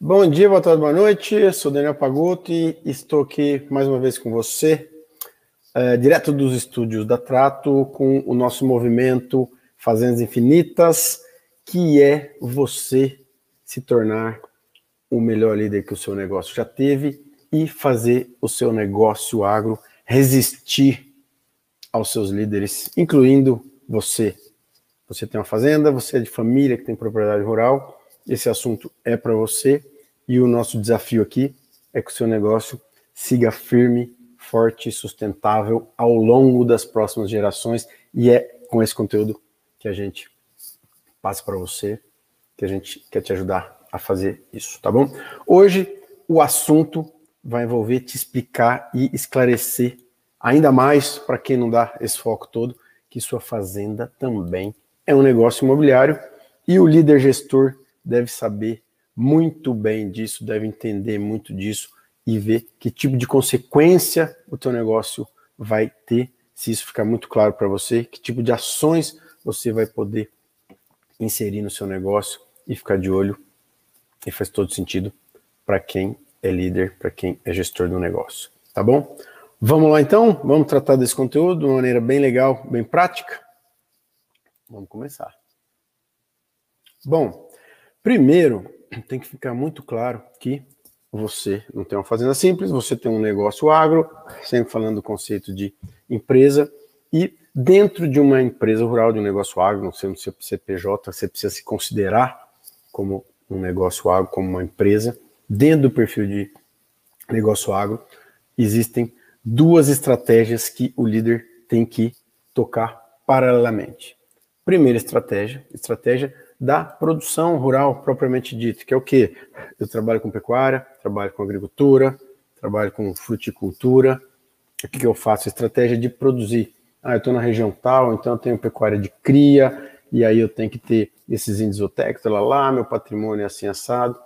Bom dia, boa tarde, boa noite. Sou Daniel Pagutti e estou aqui mais uma vez com você, é, direto dos estúdios da Trato, com o nosso movimento Fazendas Infinitas, que é você se tornar o melhor líder que o seu negócio já teve e fazer o seu negócio agro resistir aos seus líderes, incluindo você. Você tem uma fazenda, você é de família que tem propriedade rural esse assunto é para você. E o nosso desafio aqui é que o seu negócio siga firme, forte e sustentável ao longo das próximas gerações. E é com esse conteúdo que a gente passa para você, que a gente quer te ajudar a fazer isso, tá bom? Hoje o assunto vai envolver te explicar e esclarecer ainda mais para quem não dá esse foco todo que sua fazenda também é um negócio imobiliário. E o líder gestor deve saber muito bem disso, deve entender muito disso e ver que tipo de consequência o teu negócio vai ter, se isso ficar muito claro para você, que tipo de ações você vai poder inserir no seu negócio e ficar de olho. E faz todo sentido para quem é líder, para quem é gestor do negócio. Tá bom? Vamos lá então? Vamos tratar desse conteúdo de uma maneira bem legal, bem prática? Vamos começar. Bom, Primeiro, tem que ficar muito claro que você não tem uma fazenda simples, você tem um negócio agro, sempre falando do conceito de empresa, e dentro de uma empresa rural, de um negócio agro, não sendo CPJ, você precisa se considerar como um negócio agro, como uma empresa. Dentro do perfil de negócio agro, existem duas estratégias que o líder tem que tocar paralelamente. Primeira estratégia, estratégia da produção rural propriamente dita, que é o quê? Eu trabalho com pecuária, trabalho com agricultura, trabalho com fruticultura. O que, eu faço? Estratégia de produzir. Ah, eu estou na região tal, então eu tenho pecuária de cria, e aí eu tenho que ter esses zootecos, lá, lá, meu patrimônio é assim assado,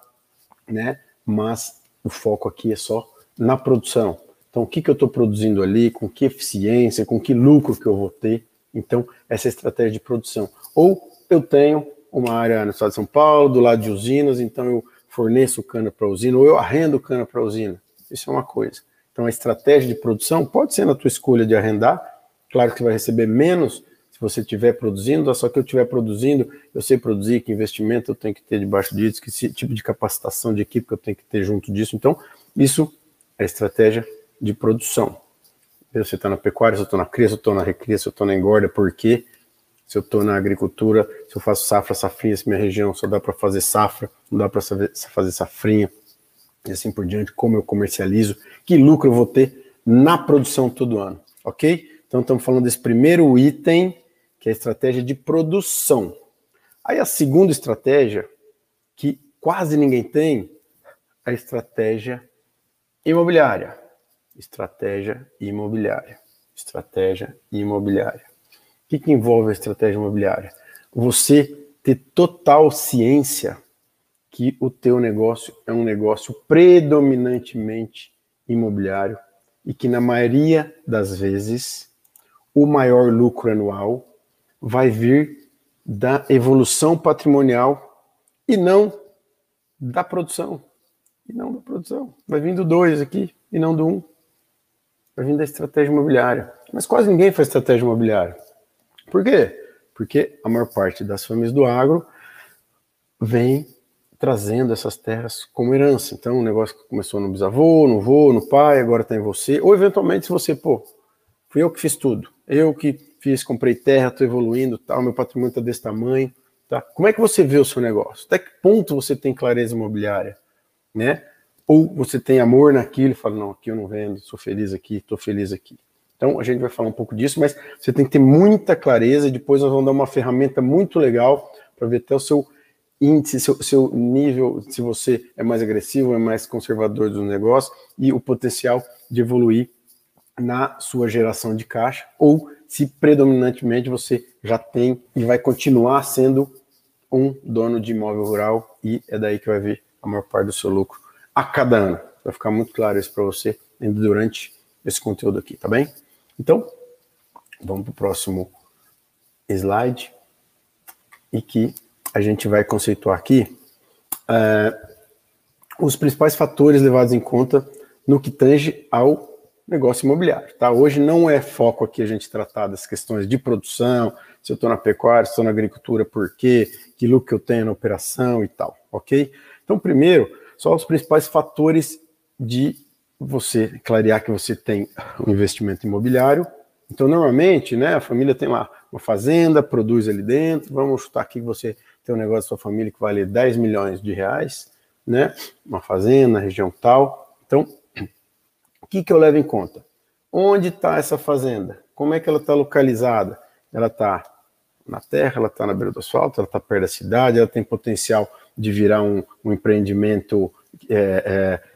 né? Mas o foco aqui é só na produção. Então, o que, que eu estou produzindo ali, com que eficiência, com que lucro que eu vou ter. Então, essa é estratégia de produção. Ou eu tenho uma área no estado de São Paulo, do lado de usinas, então eu forneço cana para a usina, ou eu arrendo cana para a usina. Isso é uma coisa. Então a estratégia de produção pode ser na tua escolha de arrendar, claro que você vai receber menos se você estiver produzindo, só que eu estiver produzindo, eu sei produzir, que investimento eu tenho que ter debaixo disso, que tipo de capacitação de equipe que eu tenho que ter junto disso. Então, isso é estratégia de produção. Se você está na pecuária, se eu estou na cria, se eu estou na recria, se eu estou na engorda, por quê? Se eu estou na agricultura, se eu faço safra, safrinha, se minha região só dá para fazer safra, não dá para fazer safrinha, e assim por diante, como eu comercializo, que lucro eu vou ter na produção todo ano, ok? Então estamos falando desse primeiro item, que é a estratégia de produção. Aí a segunda estratégia, que quase ninguém tem, a estratégia imobiliária. Estratégia imobiliária. Estratégia imobiliária que, que envolve a estratégia imobiliária? Você ter total ciência que o teu negócio é um negócio predominantemente imobiliário e que na maioria das vezes o maior lucro anual vai vir da evolução patrimonial e não da produção. E não da produção. Vai vir do dois aqui e não do um. Vai vir da estratégia imobiliária. Mas quase ninguém faz estratégia imobiliária. Por quê? Porque a maior parte das famílias do agro vem trazendo essas terras como herança. Então, um negócio que começou no bisavô, no vô, no pai, agora está em você. Ou, eventualmente, se você, pô, fui eu que fiz tudo. Eu que fiz, comprei terra, estou evoluindo, tal, meu patrimônio está desse tamanho. Tá? Como é que você vê o seu negócio? Até que ponto você tem clareza imobiliária? Né? Ou você tem amor naquilo e fala, não, aqui eu não vendo, sou feliz aqui, estou feliz aqui. Então a gente vai falar um pouco disso, mas você tem que ter muita clareza. Depois nós vamos dar uma ferramenta muito legal para ver até o seu índice, seu, seu nível, se você é mais agressivo, é mais conservador do negócio e o potencial de evoluir na sua geração de caixa ou se predominantemente você já tem e vai continuar sendo um dono de imóvel rural e é daí que vai vir a maior parte do seu lucro a cada ano. Vai ficar muito claro isso para você durante esse conteúdo aqui, tá bem? Então, vamos para o próximo slide e que a gente vai conceituar aqui uh, os principais fatores levados em conta no que tange ao negócio imobiliário. Tá? Hoje não é foco aqui a gente tratar das questões de produção, se eu estou na pecuária, se estou na agricultura, por quê, que lucro que eu tenho na operação e tal, ok? Então, primeiro, só os principais fatores de você clarear que você tem um investimento imobiliário. Então, normalmente, né, a família tem lá uma fazenda, produz ali dentro, vamos chutar aqui que você tem um negócio da sua família que vale 10 milhões de reais, né, uma fazenda, região tal. Então, o que, que eu levo em conta? Onde está essa fazenda? Como é que ela está localizada? Ela está na terra, ela está na beira do asfalto, ela está perto da cidade, ela tem potencial de virar um, um empreendimento é, é,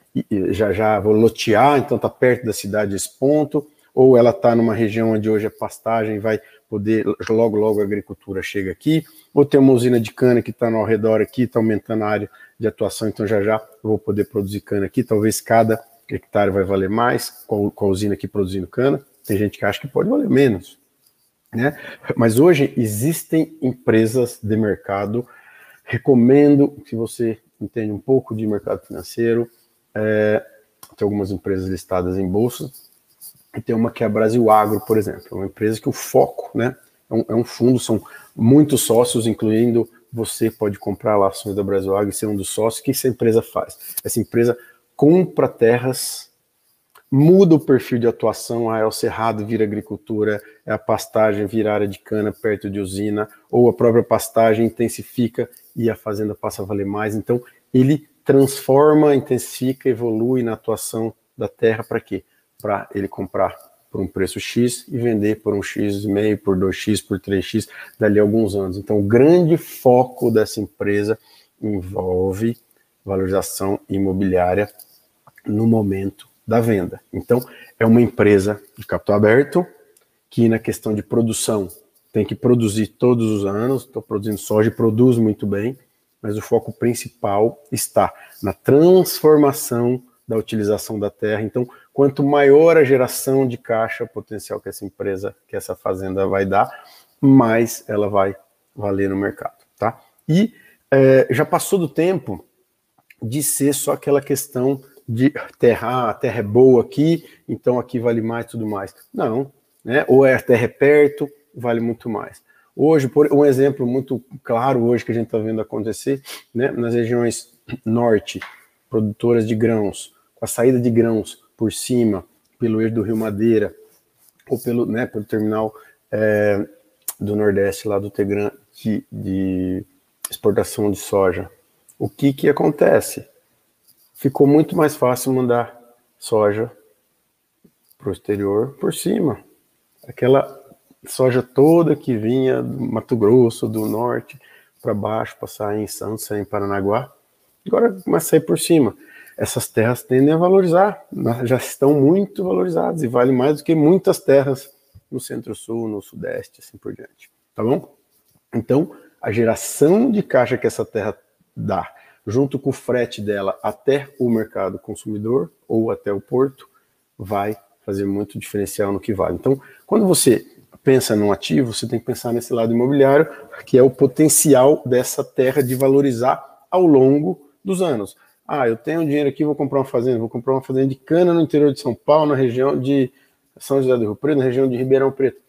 já já vou lotear, então está perto da cidade esse ponto, ou ela está numa região onde hoje é pastagem, vai poder, logo logo a agricultura chega aqui, ou tem uma usina de cana que está ao redor aqui, está aumentando a área de atuação, então já já vou poder produzir cana aqui, talvez cada hectare vai valer mais com a usina aqui produzindo cana, tem gente que acha que pode valer menos, né? Mas hoje existem empresas de mercado. Recomendo que você entenda um pouco de mercado financeiro. É, tem algumas empresas listadas em bolsa. E tem uma que é a Brasil Agro, por exemplo. É uma empresa que o foco, né? É um, é um fundo, são muitos sócios, incluindo você pode comprar lá ações da Brasil Agro e ser um dos sócios. O que essa empresa faz? Essa empresa compra terras muda o perfil de atuação, ah, é o cerrado vira agricultura, é a pastagem vira área de cana perto de usina, ou a própria pastagem intensifica e a fazenda passa a valer mais. Então, ele transforma, intensifica, evolui na atuação da terra para quê? Para ele comprar por um preço X e vender por um X e meio, por 2X, por 3X, dali a alguns anos. Então, o grande foco dessa empresa envolve valorização imobiliária no momento da venda. Então, é uma empresa de capital aberto que, na questão de produção, tem que produzir todos os anos. Estou produzindo soja e produz muito bem, mas o foco principal está na transformação da utilização da terra. Então, quanto maior a geração de caixa potencial que essa empresa, que essa fazenda vai dar, mais ela vai valer no mercado, tá? E é, já passou do tempo de ser só aquela questão de terra, ah, a terra é boa aqui, então aqui vale mais tudo mais. Não, né? Ou é a terra é perto, vale muito mais. Hoje, por um exemplo muito claro hoje que a gente está vendo acontecer, né, nas regiões norte, produtoras de grãos, com a saída de grãos por cima, pelo eixo do Rio Madeira, ou pelo, né, pelo terminal é, do Nordeste, lá do Tegran, de, de exportação de soja. O que que acontece? ficou muito mais fácil mandar soja para o exterior por cima. Aquela soja toda que vinha do Mato Grosso, do norte, para baixo, passar em Santos, em Paranaguá, agora começa a sair por cima. Essas terras tendem a valorizar, já estão muito valorizadas e vale mais do que muitas terras no centro-sul, no sudeste, assim por diante. Tá bom? Então, a geração de caixa que essa terra dá junto com o frete dela até o mercado consumidor ou até o porto, vai fazer muito diferencial no que vale. Então, quando você pensa num ativo, você tem que pensar nesse lado imobiliário, que é o potencial dessa terra de valorizar ao longo dos anos. Ah, eu tenho dinheiro aqui, vou comprar uma fazenda, vou comprar uma fazenda de cana no interior de São Paulo, na região de São José do Rio Preto, na região de Ribeirão Preto.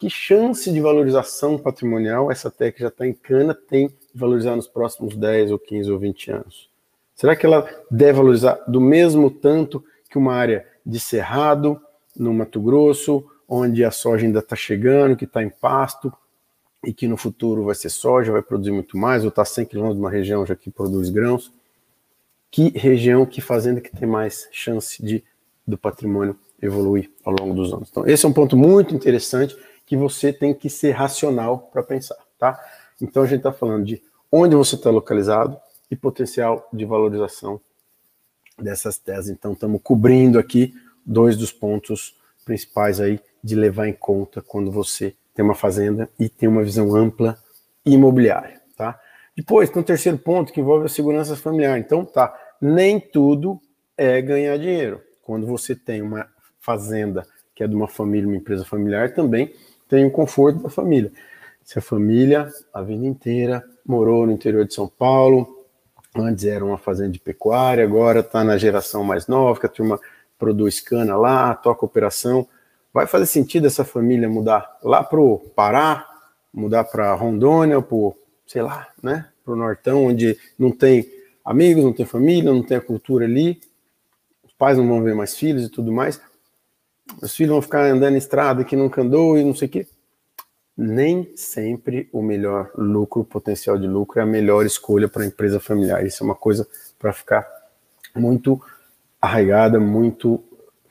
Que chance de valorização patrimonial essa terra que já está em cana tem valorizar nos próximos 10 ou 15 ou 20 anos? Será que ela deve valorizar do mesmo tanto que uma área de cerrado, no Mato Grosso, onde a soja ainda está chegando, que está em pasto, e que no futuro vai ser soja, vai produzir muito mais, ou está 100 quilômetros de uma região já que produz grãos? Que região, que fazenda que tem mais chance de do patrimônio evoluir ao longo dos anos? Então, esse é um ponto muito interessante que você tem que ser racional para pensar, tá? Então a gente está falando de onde você está localizado e potencial de valorização dessas teses. Então estamos cobrindo aqui dois dos pontos principais aí de levar em conta quando você tem uma fazenda e tem uma visão ampla imobiliária, tá? Depois, tem um terceiro ponto que envolve a segurança familiar. Então, tá, nem tudo é ganhar dinheiro. Quando você tem uma fazenda que é de uma família, uma empresa familiar, também tem o conforto da família. Se a família, a vida inteira, morou no interior de São Paulo, Antes era uma fazenda de pecuária, agora está na geração mais nova, que a turma produz cana lá, toca operação. Vai fazer sentido essa família mudar lá para o Pará, mudar para Rondônia, para sei lá, né, para o Nortão, onde não tem amigos, não tem família, não tem a cultura ali, os pais não vão ver mais filhos e tudo mais, os filhos vão ficar andando em estrada que nunca andou e não sei o quê. Nem sempre o melhor lucro, potencial de lucro é a melhor escolha para a empresa familiar. Isso é uma coisa para ficar muito arraigada, muito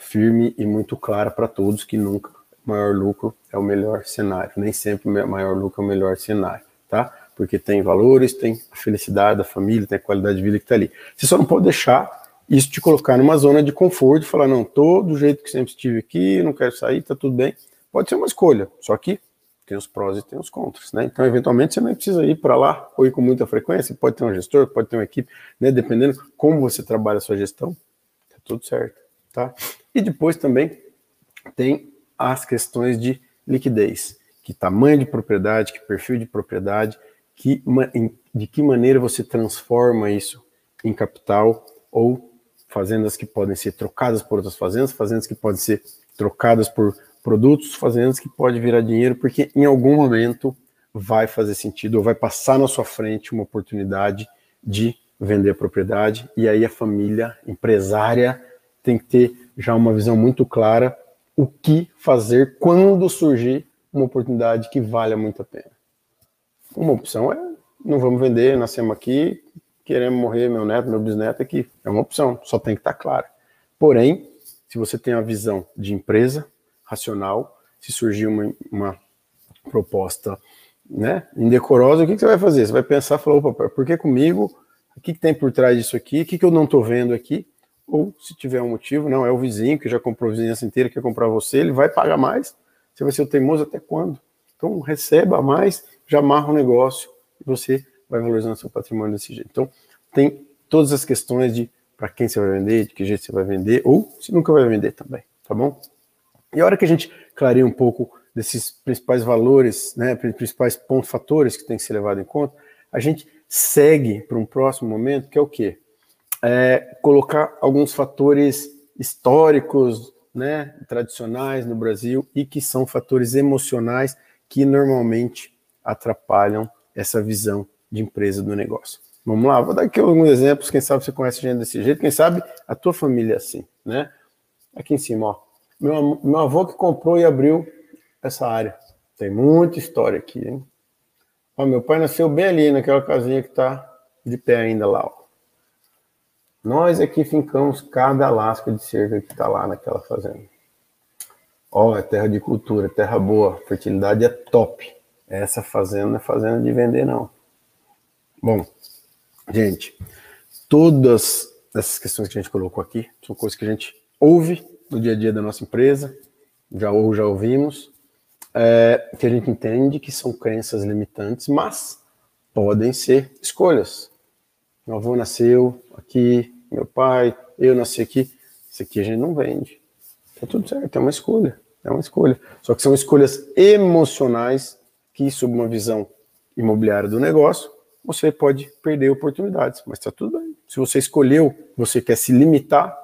firme e muito clara para todos que nunca maior lucro é o melhor cenário. Nem sempre maior lucro é o melhor cenário, tá? Porque tem valores, tem a felicidade da família, tem a qualidade de vida que está ali. Você só não pode deixar isso te colocar numa zona de conforto e falar, não, tô do jeito que sempre estive aqui, não quero sair, tá tudo bem. Pode ser uma escolha, só que tem os prós e tem os contras, né? Então, eventualmente, você não precisa ir para lá ou ir com muita frequência, pode ter um gestor, pode ter uma equipe, né? Dependendo como você trabalha a sua gestão, tá tudo certo, tá? E depois também tem as questões de liquidez, que tamanho de propriedade, que perfil de propriedade, que, de que maneira você transforma isso em capital ou fazendas que podem ser trocadas por outras fazendas, fazendas que podem ser trocadas por produtos, fazendas que podem virar dinheiro, porque em algum momento vai fazer sentido ou vai passar na sua frente uma oportunidade de vender a propriedade e aí a família empresária tem que ter já uma visão muito clara o que fazer quando surgir uma oportunidade que valha muito a pena. Uma opção é não vamos vender, nascemos aqui, queremos morrer, meu neto, meu bisneto aqui. É uma opção, só tem que estar clara. Porém, se você tem a visão de empresa racional, se surgir uma, uma proposta né, indecorosa, o que, que, você vai fazer? Você vai pensar, falar, opa, por que comigo? O que, que tem por trás disso aqui? O que, que eu não estou vendo aqui? Ou, se tiver um motivo, não, é o vizinho que já comprou a vizinhança inteira, quer comprar você, ele vai pagar mais. Você vai ser o teimoso até quando? Então, receba mais, já amarra o negócio e você vai valorizando seu patrimônio desse jeito. Então, tem todas as questões de para quem você vai vender, de que jeito você vai vender, ou se nunca vai vender também, tá bom? E a hora que a gente clareia um pouco desses principais valores, né, principais pontos, fatores que tem que ser levado em conta, a gente segue para um próximo momento, que é o quê? É colocar alguns fatores históricos, né, tradicionais no Brasil e que são fatores emocionais que normalmente atrapalham essa visão de empresa do negócio. Vamos lá, vou dar aqui alguns exemplos, quem sabe você conhece gente desse jeito, quem sabe a tua família é assim, né? Aqui em cima, ó. Meu, meu avô que comprou e abriu essa área. Tem muita história aqui, hein? Ó, meu pai nasceu bem ali, naquela casinha que tá de pé ainda lá, ó. Nós aqui fincamos cada lasca de cerca que tá lá naquela fazenda. Ó, é terra de cultura, terra boa, fertilidade é top. Essa fazenda não é fazenda de vender, não. Bom, gente, todas essas questões que a gente colocou aqui são coisas que a gente ouve no dia a dia da nossa empresa, já ou já ouvimos, é, que a gente entende que são crenças limitantes, mas podem ser escolhas. Meu avô nasceu aqui, meu pai, eu nasci aqui. Isso aqui a gente não vende. Tá tudo certo, é uma escolha. É uma escolha. Só que são escolhas emocionais que, sob uma visão imobiliária do negócio, você pode perder oportunidades, mas está tudo bem. Se você escolheu, você quer se limitar,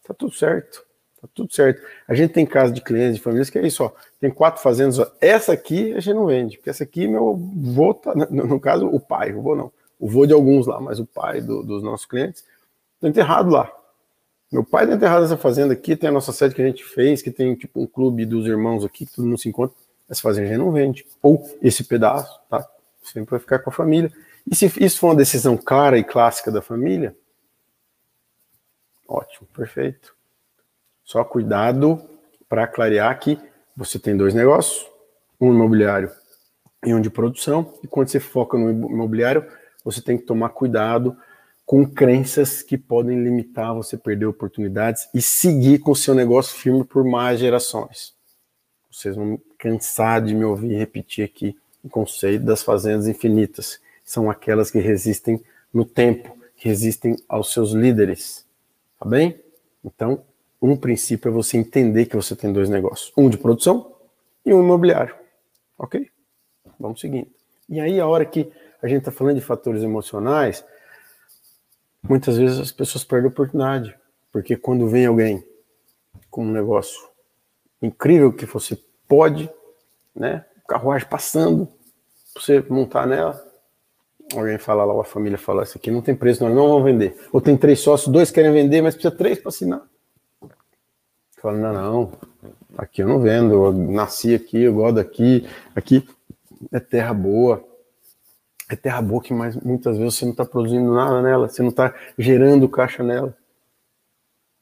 está tudo certo. Tá tudo certo. A gente tem casos de clientes, de famílias que é isso, ó. Tem quatro fazendas, ó. Essa aqui a gente não vende, porque essa aqui meu vô tá, no, no caso, o pai, o vô não. O vô de alguns lá, mas o pai do, dos nossos clientes está enterrado lá. Meu pai está enterrado nessa fazenda aqui, tem a nossa sede que a gente fez, que tem tipo um clube dos irmãos aqui, que todo mundo se encontra. Essa fazenda a gente não vende. Ou esse pedaço, tá? Sempre vai ficar com a família. E se isso for uma decisão clara e clássica da família, ótimo, perfeito. Só cuidado para clarear que você tem dois negócios, um imobiliário e um de produção, e quando você foca no imobiliário, você tem que tomar cuidado com crenças que podem limitar você perder oportunidades e seguir com o seu negócio firme por mais gerações. Vocês vão cansar de me ouvir repetir aqui o conceito das fazendas infinitas são aquelas que resistem no tempo, que resistem aos seus líderes. Tá bem? Então, um princípio é você entender que você tem dois negócios: um de produção e um imobiliário. Ok? Vamos seguindo. E aí, a hora que a gente está falando de fatores emocionais, muitas vezes as pessoas perdem a oportunidade, porque quando vem alguém com um negócio incrível que você pode, né, carruagem passando, você montar nela, alguém fala lá, a família fala, isso aqui não tem preço, nós não vamos vender. Ou tem três sócios, dois querem vender, mas precisa três para assinar. Fala, não, não, aqui eu não vendo, eu nasci aqui, eu gosto daqui, aqui é terra boa. É terra boa que mais, muitas vezes você não está produzindo nada nela, você não está gerando caixa nela.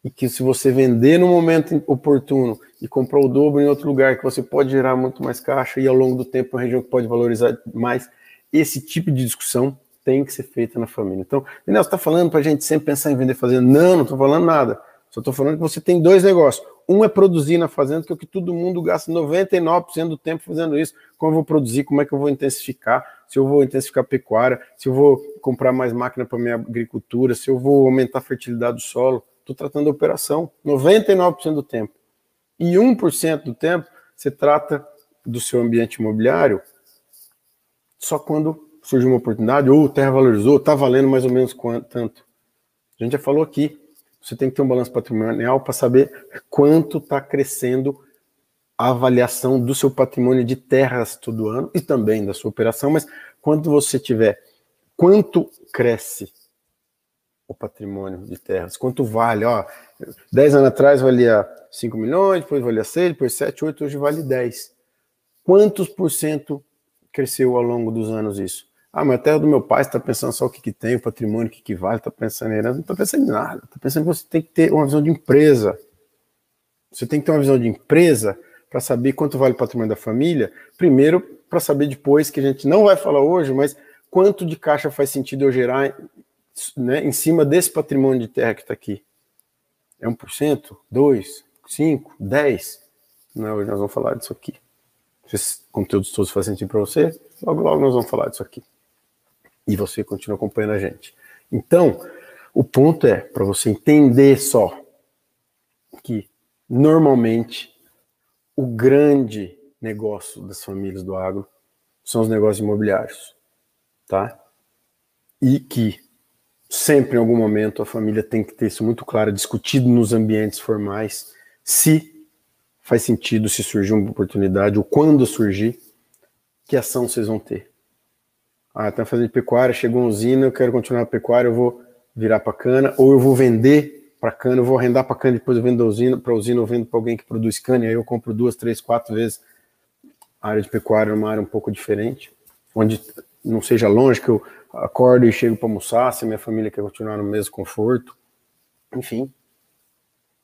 E que se você vender no momento oportuno e comprar o dobro em outro lugar, que você pode gerar muito mais caixa e ao longo do tempo uma região que pode valorizar mais, esse tipo de discussão tem que ser feita na família. Então, Daniel, você está falando para a gente sempre pensar em vender fazenda? Não, não estou falando nada. Só estou falando que você tem dois negócios. Um é produzir na fazenda, que é o que todo mundo gasta 99% do tempo fazendo isso. Como eu vou produzir, como é que eu vou intensificar, se eu vou intensificar a pecuária, se eu vou comprar mais máquina para minha agricultura, se eu vou aumentar a fertilidade do solo. Estou tratando da operação 99% do tempo. E 1% do tempo você trata do seu ambiente imobiliário só quando surge uma oportunidade, ou terra valorizou, está valendo mais ou menos quanto, tanto. A gente já falou aqui, você tem que ter um balanço patrimonial para saber quanto está crescendo a avaliação do seu patrimônio de terras todo ano e também da sua operação, mas quando você tiver quanto cresce o patrimônio de terras, quanto vale, ó, 10 anos atrás valia 5 milhões, depois valia 6, depois 7, 8, hoje vale 10. Quantos por cento cresceu ao longo dos anos isso? Ah, mas a terra do meu pai está pensando só o que, que tem, o patrimônio, o que, que vale, está pensando em herança, não está pensando em nada. Está pensando que você tem que ter uma visão de empresa. Você tem que ter uma visão de empresa para saber quanto vale o patrimônio da família. Primeiro, para saber depois, que a gente não vai falar hoje, mas quanto de caixa faz sentido eu gerar né, em cima desse patrimônio de terra que está aqui. É 1%? 2%? 5%? 10%? Não, hoje nós vamos falar disso aqui. Se esses conteúdos todos fazem sentido para você, logo, logo nós vamos falar disso aqui e você continua acompanhando a gente. Então, o ponto é para você entender só que normalmente o grande negócio das famílias do agro são os negócios imobiliários, tá? E que sempre em algum momento a família tem que ter isso muito claro, discutido nos ambientes formais, se faz sentido, se surgir uma oportunidade ou quando surgir, que ação vocês vão ter. Ah, tá fazendo pecuária, chegou uma usina, eu quero continuar a pecuária, eu vou virar para cana, ou eu vou vender para cana, eu vou arrendar para cana, depois eu vendo usina, para usina eu vendo para alguém que produz cana, e aí eu compro duas, três, quatro vezes a área de pecuária numa área um pouco diferente, onde não seja longe, que eu acordo e chego para almoçar, se a minha família quer continuar no mesmo conforto, enfim.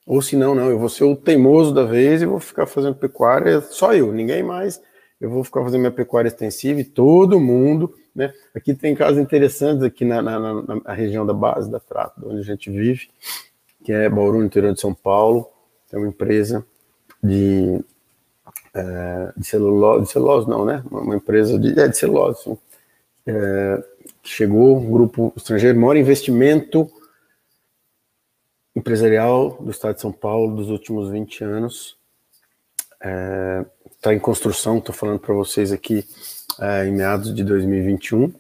Ou se não, não, eu vou ser o teimoso da vez e vou ficar fazendo pecuária, só eu, ninguém mais, eu vou ficar fazendo minha pecuária extensiva e todo mundo né? Aqui tem casos interessantes aqui na, na, na, região da base da Trato, onde a gente vive, que é Bauru, no interior de São Paulo. Tem uma empresa de, é, de celulose, de celulose não, né? Uma empresa de, é, de celulose. É, chegou um grupo estrangeiro, maior investimento empresarial do estado de São Paulo dos últimos 20 anos. Está é, em construção, estou falando para vocês aqui é, em meados de 2021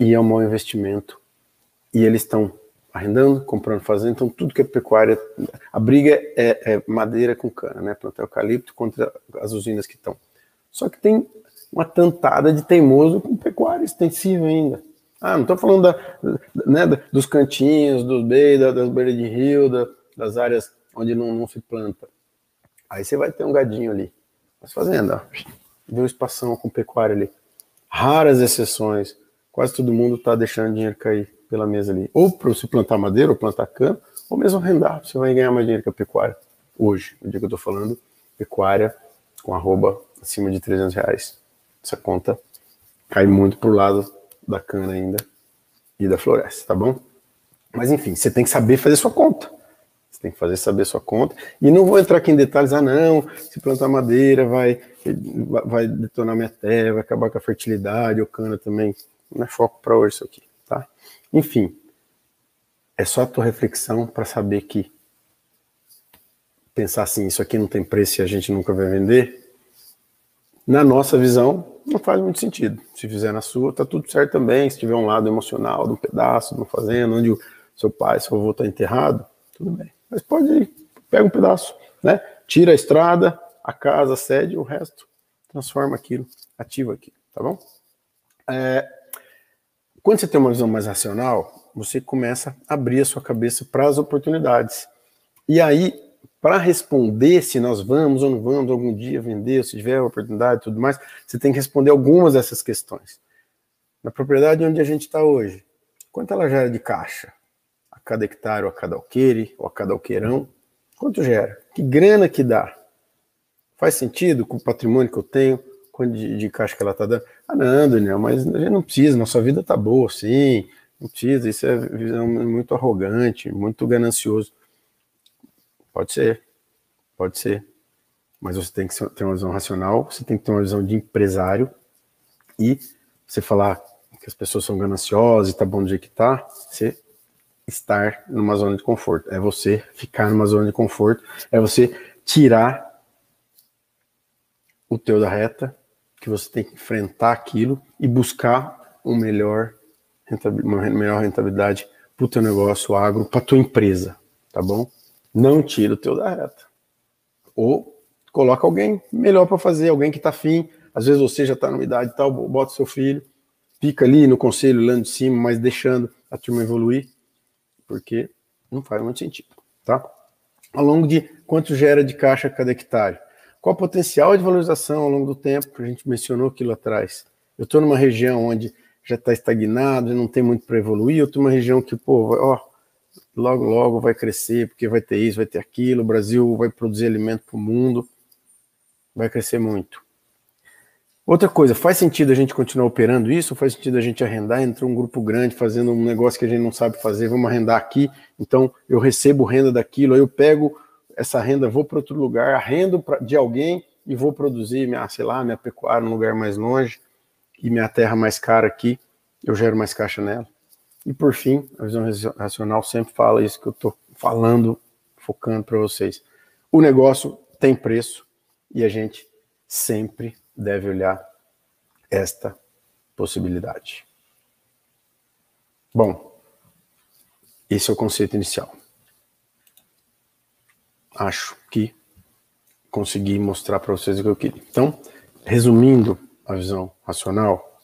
e é um mau investimento. E eles estão arrendando, comprando, fazendo, então tudo que é pecuária, a briga é, é madeira com cana, né? Plantar eucalipto contra as usinas que estão. Só que tem uma tantada de teimoso com pecuária extensiva ainda. Ah, não estou falando da, né, dos cantinhos, dos beiros, das beiras de rio, da, das áreas onde não, não, se planta. Aí você vai ter um gadinho ali. Mas fazendo, ó viu espação com pecuária ali. Raras exceções, quase todo mundo está deixando dinheiro cair pela mesa ali. Ou para você plantar madeira, ou plantar cana, ou mesmo arrendar. Você vai ganhar mais dinheiro que a pecuária. Hoje, no dia que eu estou falando, pecuária com arroba acima de 300 reais. Essa conta cai muito pro lado da cana ainda e da floresta, tá bom? Mas enfim, você tem que saber fazer sua conta. Você tem que fazer saber sua conta. E não vou entrar aqui em detalhes, ah, não, se plantar madeira vai, vai detonar minha terra, vai acabar com a fertilidade, o cana também. Não é foco para hoje isso aqui, tá? Enfim, é só a tua reflexão para saber que pensar assim, isso aqui não tem preço e a gente nunca vai vender. Na nossa visão, não faz muito sentido. Se fizer na sua, tá tudo certo também. Se tiver um lado emocional de um pedaço, de uma fazenda, onde o seu pai, seu avô está enterrado, tudo bem. Mas pode ir, pega um pedaço, né? Tira a estrada, a casa, a sede, o resto, transforma aquilo, ativa aquilo, tá bom? É, quando você tem uma visão mais racional, você começa a abrir a sua cabeça para as oportunidades. E aí, para responder se nós vamos ou não vamos algum dia vender, se tiver oportunidade e tudo mais, você tem que responder algumas dessas questões. Na propriedade onde a gente está hoje, quanto ela gera de caixa? A cada hectare, ou a cada alqueire, ou a cada alqueirão? Quanto gera? Que grana que dá? Faz sentido com o patrimônio que eu tenho? De, de caixa que ela está dando? Ah, não, Daniel, mas a gente não precisa, nossa vida está boa, sim, não precisa, isso é visão muito arrogante, muito ganancioso. Pode ser, pode ser. Mas você tem que ter uma visão racional, você tem que ter uma visão de empresário e você falar que as pessoas são gananciosas e tá bom do jeito que tá, você estar numa zona de conforto. É você ficar numa zona de conforto, é você tirar o teu da reta, que você tem que enfrentar aquilo e buscar um melhor uma melhor rentabilidade para o teu negócio agro, para tua empresa, tá bom? não tira o teu da reta. Ou coloca alguém melhor para fazer, alguém que está afim. Às vezes você já está numa idade tal, bota seu filho, fica ali no conselho, lá de cima, mas deixando a turma evoluir, porque não faz muito sentido, tá? Ao longo de quanto gera de caixa cada hectare? Qual o potencial de valorização ao longo do tempo? A gente mencionou aquilo atrás. Eu estou numa região onde já está estagnado, não tem muito para evoluir, eu estou numa região que, pô, ó, logo, logo vai crescer, porque vai ter isso, vai ter aquilo, o Brasil vai produzir alimento para o mundo, vai crescer muito. Outra coisa, faz sentido a gente continuar operando isso? Faz sentido a gente arrendar, entrar um grupo grande fazendo um negócio que a gente não sabe fazer, vamos arrendar aqui, então eu recebo renda daquilo, aí eu pego essa renda, vou para outro lugar, arrendo de alguém e vou produzir minha, sei lá, minha pecuária num lugar mais longe e minha terra mais cara aqui, eu gero mais caixa nela. E por fim, a visão racional sempre fala isso que eu estou falando, focando para vocês. O negócio tem preço e a gente sempre deve olhar esta possibilidade. Bom, esse é o conceito inicial. Acho que consegui mostrar para vocês o que eu queria. Então, resumindo a visão racional,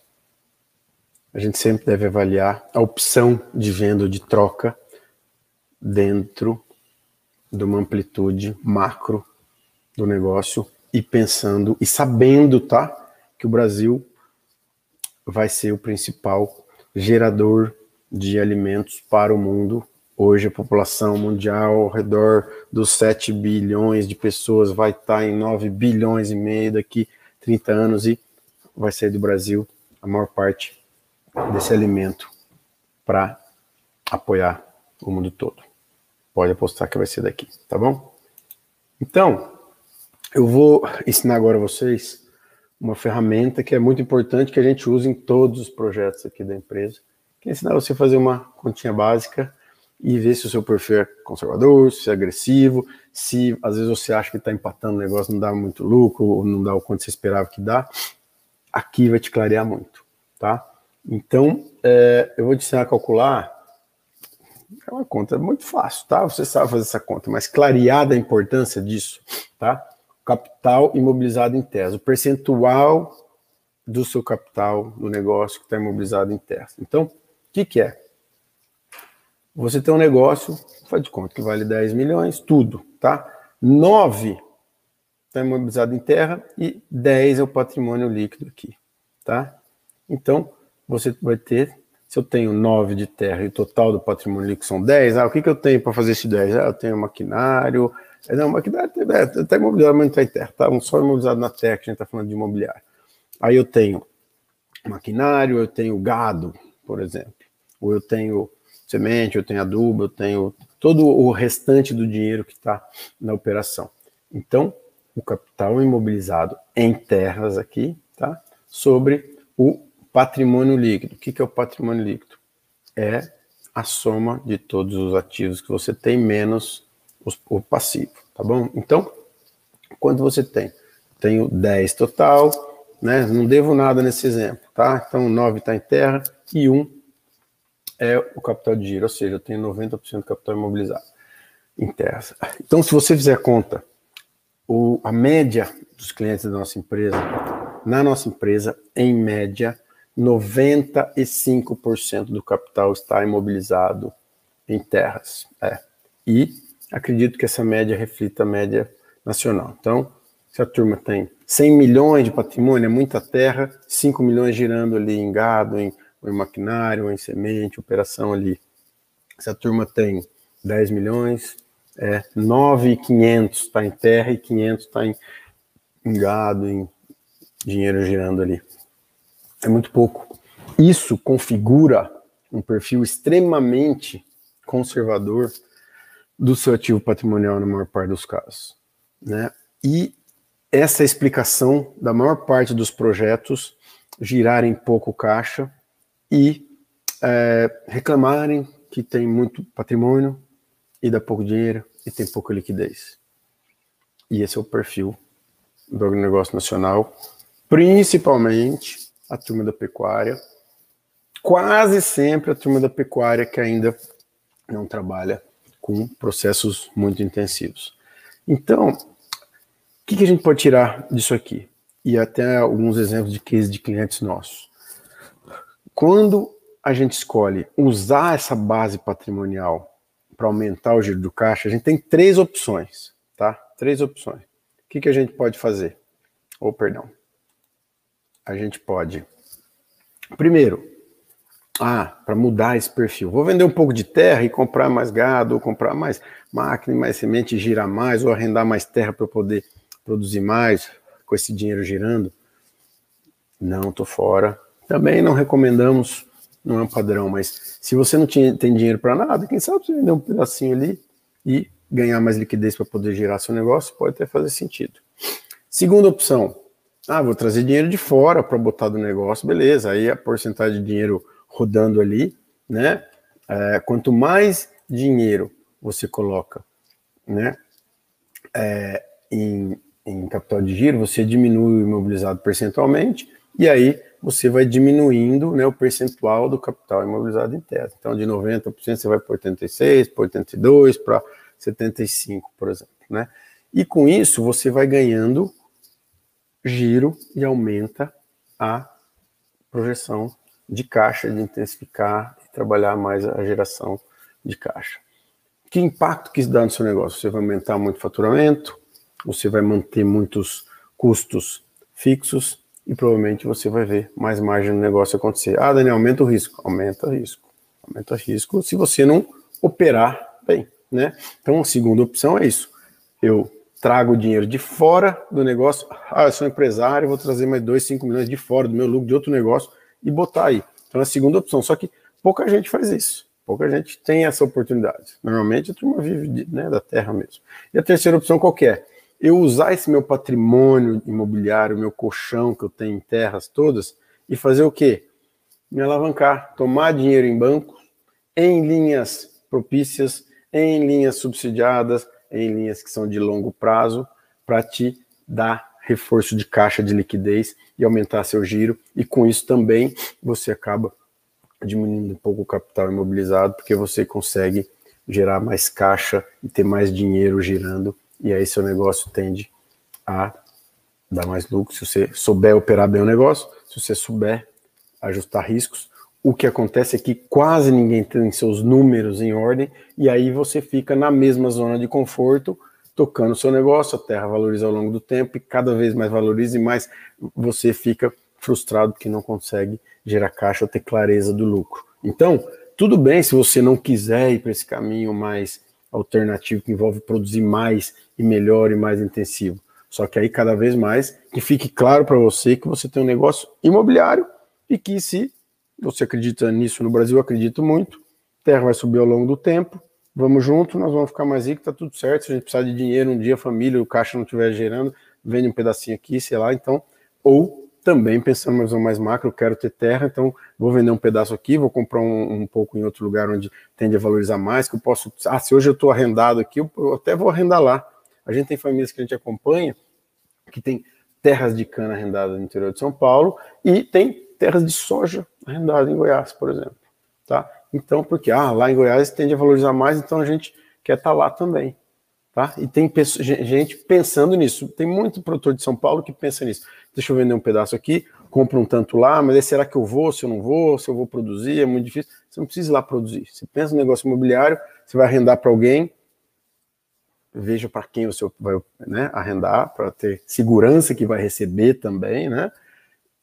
a gente sempre deve avaliar a opção de venda ou de troca dentro de uma amplitude macro do negócio e pensando e sabendo, tá, que o Brasil vai ser o principal gerador de alimentos para o mundo. Hoje a população mundial ao redor dos 7 bilhões de pessoas vai estar em 9 bilhões e meio daqui 30 anos e vai sair do Brasil a maior parte desse alimento para apoiar o mundo todo. Pode apostar que vai ser daqui, tá bom? Então, eu vou ensinar agora a vocês uma ferramenta que é muito importante que a gente usa em todos os projetos aqui da empresa, que é ensinar você a fazer uma continha básica e ver se o seu perfil é conservador, se é agressivo, se às vezes você acha que está empatando o negócio, não dá muito lucro, ou não dá o quanto você esperava que dá. Aqui vai te clarear muito, tá? Então, é, eu vou te ensinar a calcular. É uma conta muito fácil, tá? Você sabe fazer essa conta, mas clareada a importância disso, tá? Capital imobilizado em terras, o percentual do seu capital do negócio que está imobilizado em terras. Então, o que, que é? Você tem um negócio, faz de conta que vale 10 milhões, tudo, tá? 9 está imobilizado em terra e 10 é o patrimônio líquido aqui, tá? Então, você vai ter, se eu tenho 9 de terra e o total do patrimônio líquido são 10, ah, o que, que eu tenho para fazer esse 10? Ah, eu tenho maquinário, é, não, maquinário é, até imobiliário, mas não está em terra, tá? Um só imobilizado na terra, que a gente está falando de imobiliário. Aí eu tenho maquinário, eu tenho gado, por exemplo, ou eu tenho semente, eu tenho adubo, eu tenho todo o restante do dinheiro que está na operação. Então, o capital imobilizado em terras aqui, tá? Sobre o patrimônio líquido. O que é o patrimônio líquido? É a soma de todos os ativos que você tem menos o passivo, tá bom? Então, quando você tem? Tenho 10 total, né? Não devo nada nesse exemplo, tá? Então, 9 está em terra e 1 é o capital de giro, ou seja, eu tenho 90% do capital imobilizado em terras. Então, se você fizer a conta, o, a média dos clientes da nossa empresa, na nossa empresa, em média, 95% do capital está imobilizado em terras. É. E acredito que essa média reflita a média nacional. Então, se a turma tem 100 milhões de patrimônio, é muita terra, 5 milhões girando ali em gado, em, em maquinário, em semente, operação ali. Se a turma tem 10 milhões, é 9,500 está em terra e 500 está em, em gado, em dinheiro girando ali. É muito pouco. Isso configura um perfil extremamente conservador do seu ativo patrimonial na maior parte dos casos. Né? E essa é a explicação da maior parte dos projetos girarem pouco caixa e é, reclamarem que tem muito patrimônio e dá pouco dinheiro e tem pouca liquidez. E esse é o perfil do agronegócio nacional, principalmente a turma da pecuária, quase sempre a turma da pecuária que ainda não trabalha com processos muito intensivos. Então, o que, que a gente pode tirar disso aqui? E até alguns exemplos de case de clientes nossos. Quando a gente escolhe usar essa base patrimonial para aumentar o giro do caixa, a gente tem três opções, tá? Três opções. O que, que a gente pode fazer? Ou, oh, perdão. A gente pode, primeiro, ah, para mudar esse perfil. Vou vender um pouco de terra e comprar mais gado, ou comprar mais máquina, mais semente, girar mais, ou arrendar mais terra para eu poder produzir mais com esse dinheiro girando. Não, tô fora. Também não recomendamos, não é um padrão, mas se você não tem dinheiro para nada, quem sabe você vender um pedacinho ali e ganhar mais liquidez para poder girar seu negócio, pode até fazer sentido. Segunda opção, ah, vou trazer dinheiro de fora para botar do negócio, beleza, aí a porcentagem de dinheiro rodando ali, né? É, quanto mais dinheiro você coloca, né, é, em, em capital de giro, você diminui o imobilizado percentualmente e aí você vai diminuindo né, o percentual do capital imobilizado em tese. Então, de 90% você vai para 86%, para 82%, para 75%, por exemplo. Né? E com isso, você vai ganhando giro e aumenta a projeção de caixa, de intensificar e trabalhar mais a geração de caixa. Que impacto que isso dá no seu negócio? Você vai aumentar muito o faturamento, você vai manter muitos custos fixos e provavelmente você vai ver mais margem no negócio acontecer. Ah, Daniel, aumenta o risco. Aumenta o risco. Aumenta o risco se você não operar bem, né? Então, a segunda opção é isso. Eu trago o dinheiro de fora do negócio. Ah, eu sou empresário, vou trazer mais 2, 5 milhões de fora do meu lucro de outro negócio e botar aí. Então é a segunda opção. Só que pouca gente faz isso. Pouca gente tem essa oportunidade. Normalmente a turma vive né, da terra mesmo. E a terceira opção qual é? Eu usar esse meu patrimônio imobiliário, meu colchão que eu tenho em terras todas, e fazer o quê? Me alavancar, tomar dinheiro em banco, em linhas propícias, em linhas subsidiadas, em linhas que são de longo prazo, para te dar reforço de caixa de liquidez e aumentar seu giro, e com isso também você acaba diminuindo um pouco o capital imobilizado, porque você consegue gerar mais caixa e ter mais dinheiro girando, e aí seu negócio tende a dar mais lucro. Se você souber operar bem o negócio, se você souber ajustar riscos, o que acontece é que quase ninguém tem seus números em ordem, e aí você fica na mesma zona de conforto tocando o seu negócio, a terra valoriza ao longo do tempo e cada vez mais valoriza e mais você fica frustrado porque não consegue gerar caixa ou ter clareza do lucro. Então, tudo bem se você não quiser ir para esse caminho mais alternativo que envolve produzir mais e melhor e mais intensivo. Só que aí cada vez mais que fique claro para você que você tem um negócio imobiliário e que se você acredita nisso no Brasil, acredito muito, terra vai subir ao longo do tempo, vamos junto, nós vamos ficar mais ricos, tá tudo certo. Se a gente precisar de dinheiro um dia, família, o caixa não estiver gerando, vende um pedacinho aqui, sei lá, então. Ou também pensando mais ou mais macro, quero ter terra, então vou vender um pedaço aqui, vou comprar um, um, pouco em outro lugar onde tende a valorizar mais, que eu posso. Ah, se hoje eu estou arrendado aqui, eu até vou arrendar lá. A gente tem famílias que a gente acompanha que tem terras de cana arrendadas no interior de São Paulo e tem terras de soja arrendadas em Goiás, por exemplo. Tá? Então, porque ah, lá em Goiás tende a valorizar mais, então a gente quer estar tá lá também. Tá? E tem gente pensando nisso. Tem muito produtor de São Paulo que pensa nisso. Deixa eu vender um pedaço aqui, compra um tanto lá, mas será que eu vou, se eu não vou, se eu vou produzir? É muito difícil. Você não precisa ir lá produzir. Você pensa no negócio imobiliário, você vai arrendar para alguém, veja para quem você vai né, arrendar, para ter segurança que vai receber também, né?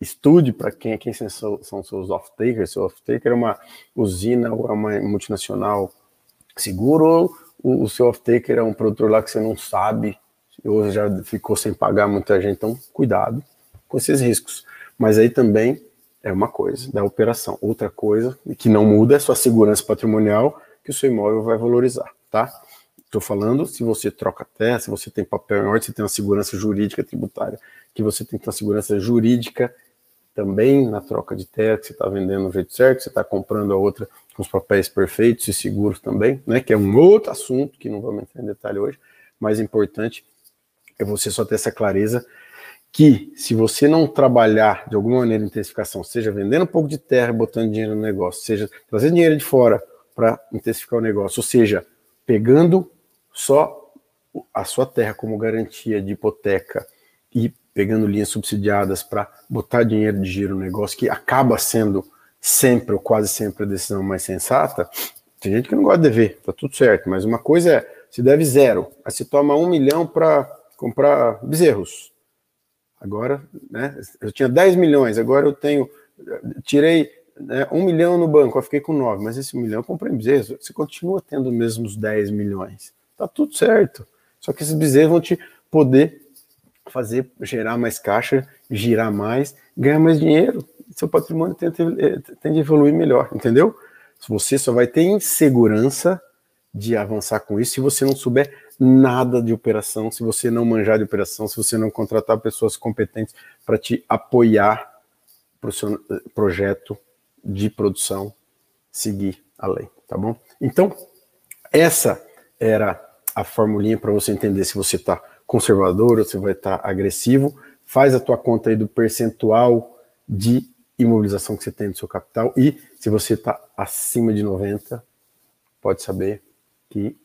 Estude para quem, quem são, são seus off-takers. Seu off-taker é uma usina ou é uma multinacional seguro, o, o seu off-taker é um produtor lá que você não sabe, ou já ficou sem pagar muita gente, então cuidado com esses riscos. Mas aí também é uma coisa da operação. Outra coisa que não muda é sua segurança patrimonial, que o seu imóvel vai valorizar, tá? Estou falando se você troca terra, se você tem papel em ordem, se tem uma segurança jurídica tributária, que você tem que ter uma segurança jurídica também na troca de terra, que você está vendendo do jeito certo, você está comprando a outra com os papéis perfeitos e seguros também, né? Que é um outro assunto que não vamos entrar em detalhe hoje, mas importante é você só ter essa clareza que se você não trabalhar de alguma maneira intensificação, seja vendendo um pouco de terra, botando dinheiro no negócio, seja trazendo dinheiro de fora para intensificar o negócio, ou seja, pegando só a sua terra como garantia de hipoteca e pegando linhas subsidiadas para botar dinheiro de giro no negócio, que acaba sendo sempre ou quase sempre a decisão mais sensata. Tem gente que não gosta de dever, tá tudo certo, mas uma coisa é, se deve zero, aí se toma um milhão para comprar bezerros. Agora, né, eu tinha 10 milhões, agora eu tenho, tirei né, um milhão no banco, eu fiquei com nove, mas esse milhão eu comprei em bezerros, você continua tendo os mesmos 10 milhões. Tá tudo certo. Só que esses bezerros vão te poder fazer gerar mais caixa, girar mais, ganhar mais dinheiro. Seu patrimônio eh, tende a evoluir melhor, entendeu? Você só vai ter insegurança de avançar com isso se você não souber nada de operação, se você não manjar de operação, se você não contratar pessoas competentes para te apoiar para o seu eh, projeto de produção seguir a lei, tá bom? Então, essa era a formulinha para você entender se você está conservador ou se vai estar tá agressivo. Faz a tua conta aí do percentual de imobilização que você tem do seu capital e se você está acima de 90, pode saber que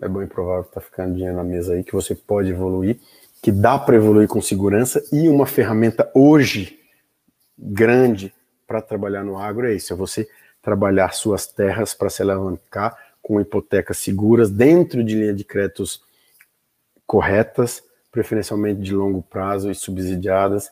é bom e provável que está ficando dinheiro na mesa aí, que você pode evoluir, que dá para evoluir com segurança e uma ferramenta hoje grande para trabalhar no agro é isso, é você trabalhar suas terras para se alavancar com hipotecas seguras dentro de linha de créditos corretas, preferencialmente de longo prazo e subsidiadas,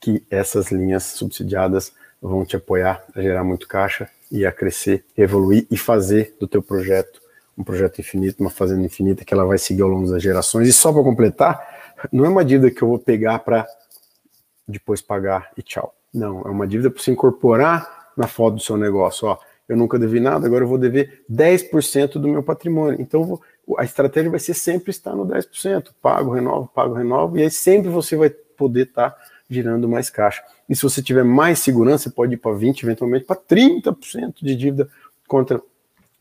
que essas linhas subsidiadas vão te apoiar a gerar muito caixa e a crescer, evoluir e fazer do teu projeto um projeto infinito, uma fazenda infinita que ela vai seguir ao longo das gerações. E só para completar, não é uma dívida que eu vou pegar para depois pagar e tchau. Não, é uma dívida para você incorporar na foto do seu negócio. Ó, eu nunca devi nada, agora eu vou dever 10% do meu patrimônio. Então vou, a estratégia vai ser sempre estar no 10%. Pago, renovo, pago, renovo, e aí sempre você vai poder estar girando mais caixa. E se você tiver mais segurança, pode ir para 20%, eventualmente para 30% de dívida contra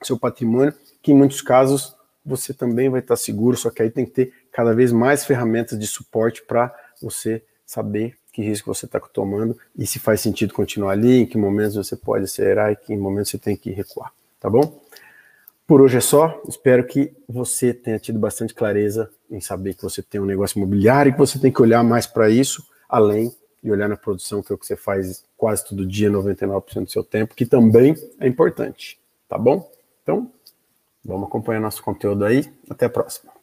seu patrimônio, que em muitos casos você também vai estar seguro, só que aí tem que ter cada vez mais ferramentas de suporte para você saber que risco você está tomando e se faz sentido continuar ali, em que momentos você pode acelerar e que momentos você tem que recuar, tá bom? Por hoje é só, espero que você tenha tido bastante clareza em saber que você tem um negócio imobiliário e que você tem que olhar mais para isso, além de olhar na produção, que é o que você faz quase todo dia, 99% do seu tempo, que também é importante, tá bom? Então, vamos acompanhar nosso conteúdo aí, até a próxima.